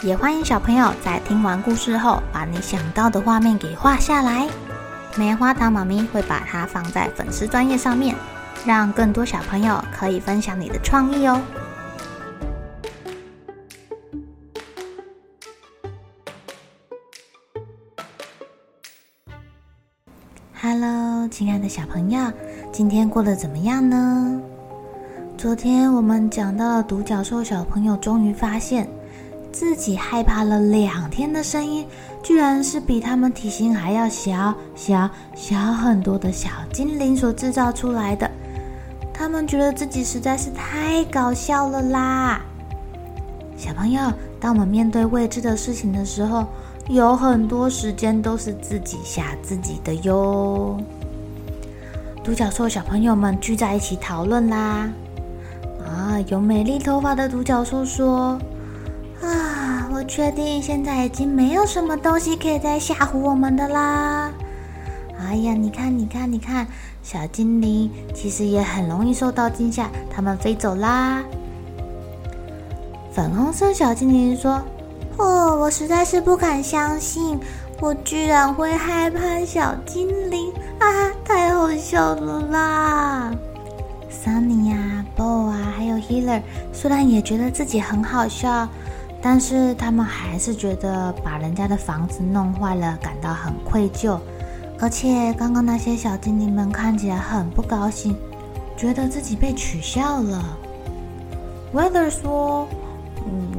也欢迎小朋友在听完故事后，把你想到的画面给画下来。棉花糖妈咪会把它放在粉丝专页上面，让更多小朋友可以分享你的创意哦。Hello，亲爱的小朋友，今天过得怎么样呢？昨天我们讲到了独角兽小朋友终于发现自己害怕了两天的声音，居然是比他们体型还要小小小很多的小精灵所制造出来的。他们觉得自己实在是太搞笑了啦！小朋友，当我们面对未知的事情的时候，有很多时间都是自己吓自己的哟。独角兽小朋友们聚在一起讨论啦。啊，有美丽头发的独角兽说：“啊，我确定现在已经没有什么东西可以再吓唬我们的啦。哎呀，你看，你看，你看，小精灵其实也很容易受到惊吓，他们飞走啦。”粉红色小精灵说。哦，我实在是不敢相信，我居然会害怕小精灵啊！太好笑了啦！Sunny 啊，Bo 啊，还有 Healer，虽然也觉得自己很好笑，但是他们还是觉得把人家的房子弄坏了，感到很愧疚。而且刚刚那些小精灵们看起来很不高兴，觉得自己被取笑了。Weather 说。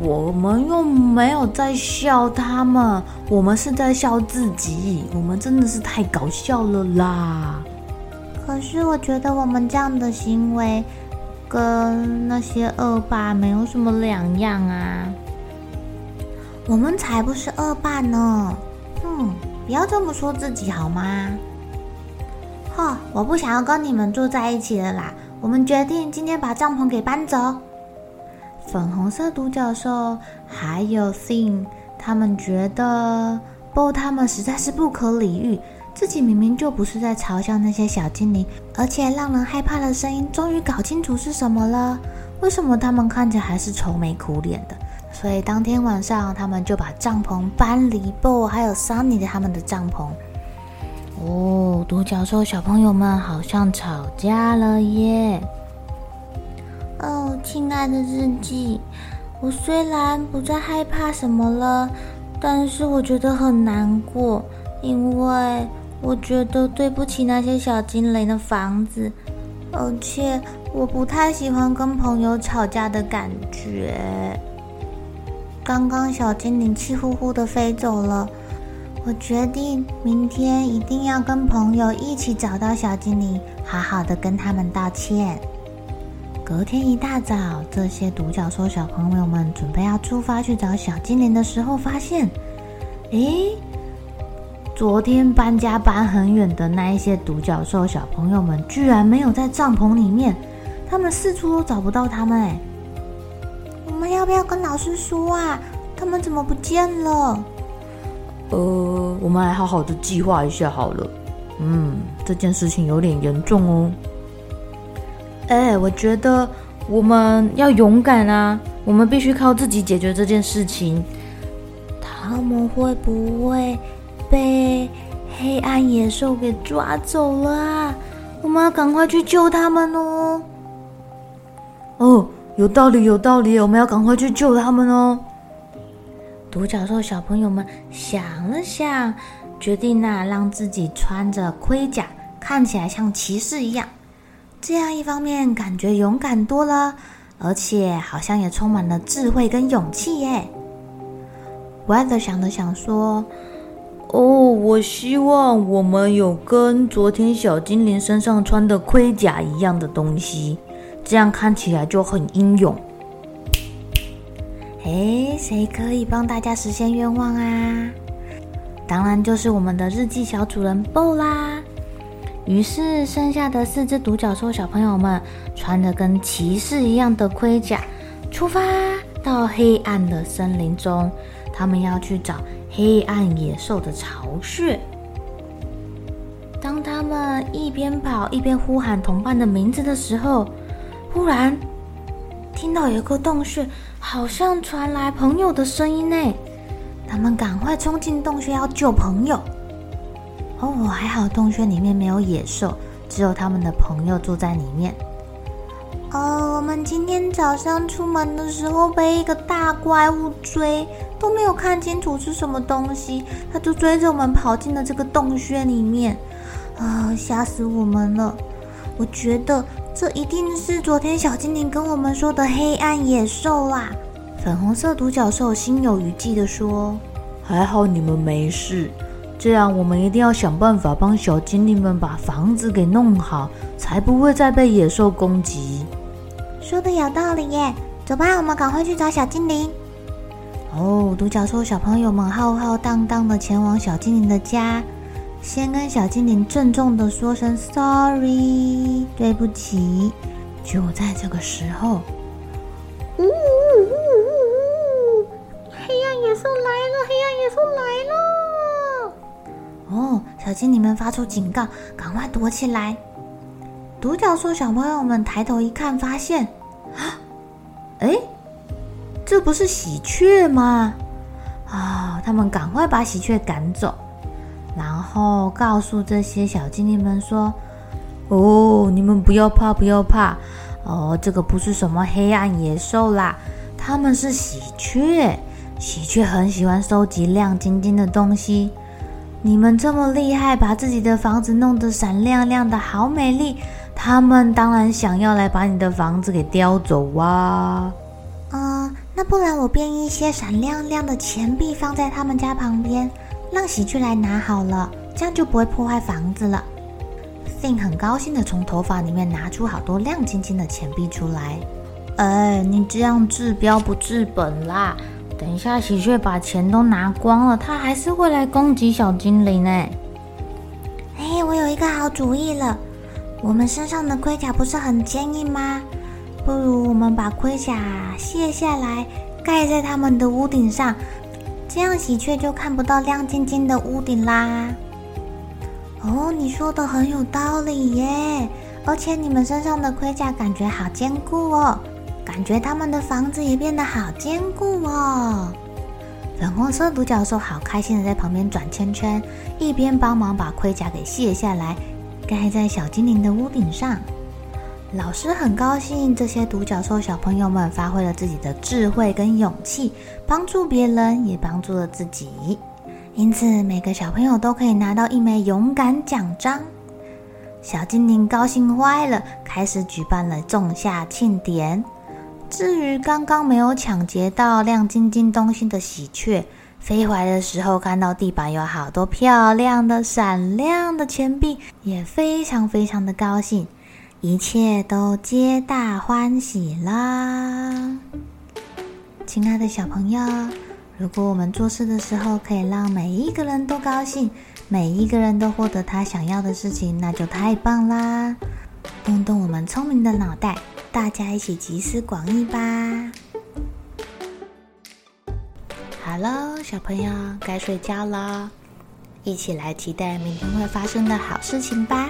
我们又没有在笑他们，我们是在笑自己。我们真的是太搞笑了啦！可是我觉得我们这样的行为跟那些恶霸没有什么两样啊。我们才不是恶霸呢！嗯，不要这么说自己好吗？哈，我不想要跟你们住在一起了啦！我们决定今天把帐篷给搬走。粉红色独角兽还有 Thing，他们觉得 Bo 他们实在是不可理喻，自己明明就不是在嘲笑那些小精灵，而且让人害怕的声音，终于搞清楚是什么了。为什么他们看起来还是愁眉苦脸的？所以当天晚上，他们就把帐篷搬离 Bo 还有 Sunny 的他们的帐篷。哦，独角兽小朋友们好像吵架了耶！哦，亲爱的日记，我虽然不再害怕什么了，但是我觉得很难过，因为我觉得对不起那些小精灵的房子，而且我不太喜欢跟朋友吵架的感觉。刚刚小精灵气呼呼的飞走了，我决定明天一定要跟朋友一起找到小精灵，好好的跟他们道歉。隔天一大早，这些独角兽小朋友们准备要出发去找小精灵的时候，发现，诶，昨天搬家搬很远的那一些独角兽小朋友们，居然没有在帐篷里面，他们四处都找不到他们。诶，我们要不要跟老师说啊？他们怎么不见了？呃，我们来好好的计划一下好了。嗯，这件事情有点严重哦。哎，我觉得我们要勇敢啊！我们必须靠自己解决这件事情。他们会不会被黑暗野兽给抓走了啊？我们要赶快去救他们哦！哦，有道理，有道理，我们要赶快去救他们哦！独角兽小朋友们想了想，决定啊，让自己穿着盔甲，看起来像骑士一样。这样一方面感觉勇敢多了，而且好像也充满了智慧跟勇气耶。Weather 想了想说：“哦，我希望我们有跟昨天小精灵身上穿的盔甲一样的东西，这样看起来就很英勇。”哎，诶，谁可以帮大家实现愿望啊？当然就是我们的日记小主人 Bo 啦。于是，剩下的四只独角兽小朋友们穿着跟骑士一样的盔甲，出发到黑暗的森林中。他们要去找黑暗野兽的巢穴。当他们一边跑一边呼喊同伴的名字的时候，忽然听到有个洞穴，好像传来朋友的声音呢。他们赶快冲进洞穴要救朋友。哦，还好洞穴里面没有野兽，只有他们的朋友住在里面。哦，我们今天早上出门的时候被一个大怪物追，都没有看清楚是什么东西，他就追着我们跑进了这个洞穴里面。啊，吓死我们了！我觉得这一定是昨天小精灵跟我们说的黑暗野兽啦。粉红色独角兽心有余悸地说：“还好你们没事，这样我们一定要想办法帮小精灵们把房子给弄好，才不会再被野兽攻击。”说的有道理耶！走吧，我们赶快去找小精灵。哦，独角兽小朋友们浩浩荡荡地前往小精灵的家。先跟小精灵郑重的说声 “sorry”，对不起。就在这个时候，呜呜呜呜！黑暗野兽来了！黑暗野兽来了！哦，小精灵们发出警告，赶快躲起来。独角兽小朋友们抬头一看，发现啊，哎，这不是喜鹊吗？啊、哦，他们赶快把喜鹊赶走。然后告诉这些小精灵们说：“哦，你们不要怕，不要怕哦，这个不是什么黑暗野兽啦，他们是喜鹊。喜鹊很喜欢收集亮晶晶的东西。你们这么厉害，把自己的房子弄得闪亮亮的，好美丽。他们当然想要来把你的房子给叼走哇、啊。嗯，那不然我变一些闪亮亮的钱币放在他们家旁边。”让喜鹊来拿好了，这样就不会破坏房子了。Finn 很高兴的从头发里面拿出好多亮晶晶的钱币出来。哎，你这样治标不治本啦！等一下喜鹊把钱都拿光了，它还是会来攻击小精灵呢。哎，我有一个好主意了。我们身上的盔甲不是很坚硬吗？不如我们把盔甲卸下来，盖在他们的屋顶上。这样喜鹊就看不到亮晶晶的屋顶啦。哦，你说的很有道理耶！而且你们身上的盔甲感觉好坚固哦，感觉他们的房子也变得好坚固哦。粉红色独角兽好开心的在旁边转圈圈，一边帮忙把盔甲给卸下来，盖在小精灵的屋顶上。老师很高兴，这些独角兽小朋友们发挥了自己的智慧跟勇气，帮助别人，也帮助了自己。因此，每个小朋友都可以拿到一枚勇敢奖章。小精灵高兴坏了，开始举办了仲夏庆典。至于刚刚没有抢劫到亮晶晶东西的喜鹊，飞回来的时候看到地板有好多漂亮的、闪亮的钱币，也非常非常的高兴。一切都皆大欢喜啦！亲爱的小朋友，如果我们做事的时候可以让每一个人都高兴，每一个人都获得他想要的事情，那就太棒啦！动动我们聪明的脑袋，大家一起集思广益吧好了小朋友，该睡觉了，一起来期待明天会发生的好事情吧！